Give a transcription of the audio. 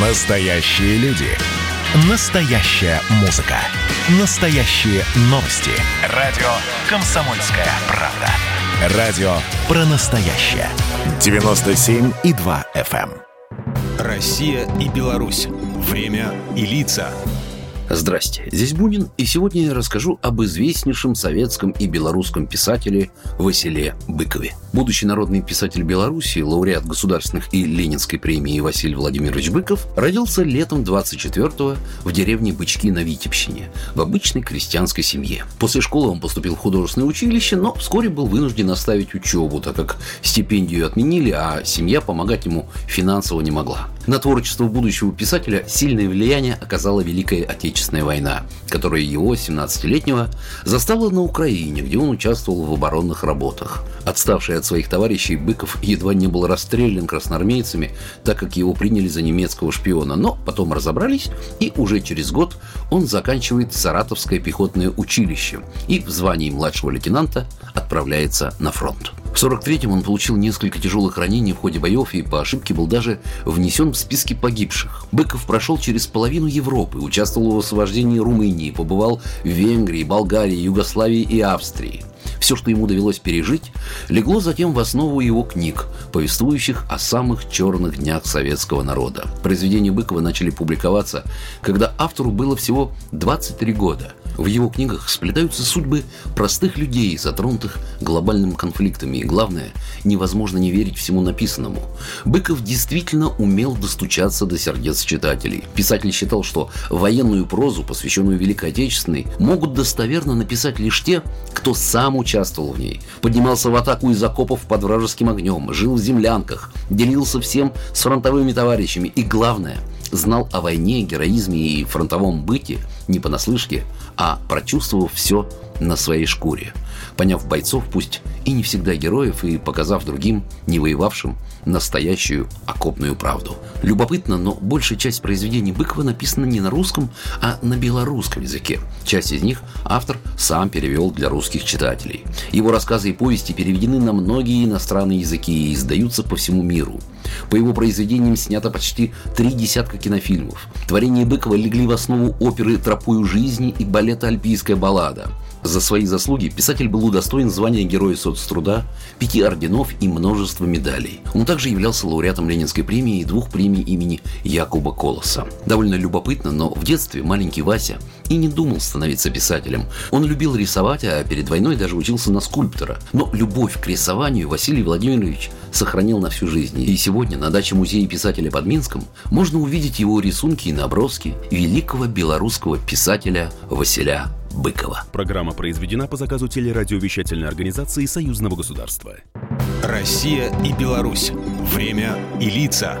Настоящие люди. Настоящая музыка. Настоящие новости. Радио «Комсомольская правда». Радио про настоящее. 97,2 FM. эм. Россия и Беларусь. Время и лица. Здрасте, здесь Бунин, и сегодня я расскажу об известнейшем советском и белорусском писателе Василе Быкове. Будущий народный писатель Беларуси, лауреат государственных и Ленинской премии Василий Владимирович Быков, родился летом 24-го в деревне Бычки на Витебщине, в обычной крестьянской семье. После школы он поступил в художественное училище, но вскоре был вынужден оставить учебу, так как стипендию отменили, а семья помогать ему финансово не могла. На творчество будущего писателя сильное влияние оказала Великая Отечественная война, которая его, 17-летнего, застала на Украине, где он участвовал в оборонных работах. Отставший от своих товарищей, Быков едва не был расстрелян красноармейцами, так как его приняли за немецкого шпиона, но потом разобрались, и уже через год он заканчивает Саратовское пехотное училище и в звании младшего лейтенанта отправляется на фронт. В 43-м он получил несколько тяжелых ранений в ходе боев и по ошибке был даже внесен в списки погибших. Быков прошел через половину Европы, участвовал в освобождении Румынии, побывал в Венгрии, Болгарии, Югославии и Австрии. Все, что ему довелось пережить, легло затем в основу его книг, повествующих о самых черных днях советского народа. Произведения Быкова начали публиковаться, когда автору было всего 23 года. В его книгах сплетаются судьбы простых людей, затронутых глобальными конфликтами. И главное, невозможно не верить всему написанному. Быков действительно умел достучаться до сердец читателей. Писатель считал, что военную прозу, посвященную Великой Отечественной, могут достоверно написать лишь те, кто сам участвовал в ней. Поднимался в атаку из окопов под вражеским огнем, жил в землянках, делился всем с фронтовыми товарищами и, главное, знал о войне, героизме и фронтовом быте не понаслышке, а прочувствовав все на своей шкуре, поняв бойцов, пусть и не всегда героев, и показав другим, не воевавшим, настоящую окопную правду. Любопытно, но большая часть произведений Быкова написана не на русском, а на белорусском языке. Часть из них автор сам перевел для русских читателей. Его рассказы и повести переведены на многие иностранные языки и издаются по всему миру. По его произведениям снято почти три десятка кинофильмов. Творения Быкова легли в основу оперы «Тропою жизни» и балета «Альпийская баллада». За свои заслуги писатель был удостоен звания Героя соцтруда, пяти орденов и множества медалей. Он также являлся лауреатом Ленинской премии и двух премий имени Якуба Колоса. Довольно любопытно, но в детстве маленький Вася и не думал становиться писателем. Он любил рисовать, а перед войной даже учился на скульптора. Но любовь к рисованию Василий Владимирович сохранил на всю жизнь. И сегодня на даче музея писателя под Минском можно увидеть его рисунки и наброски великого белорусского писателя Василя Быкова. Программа произведена по заказу телерадиовещательной организации Союзного государства. Россия и Беларусь. Время и лица.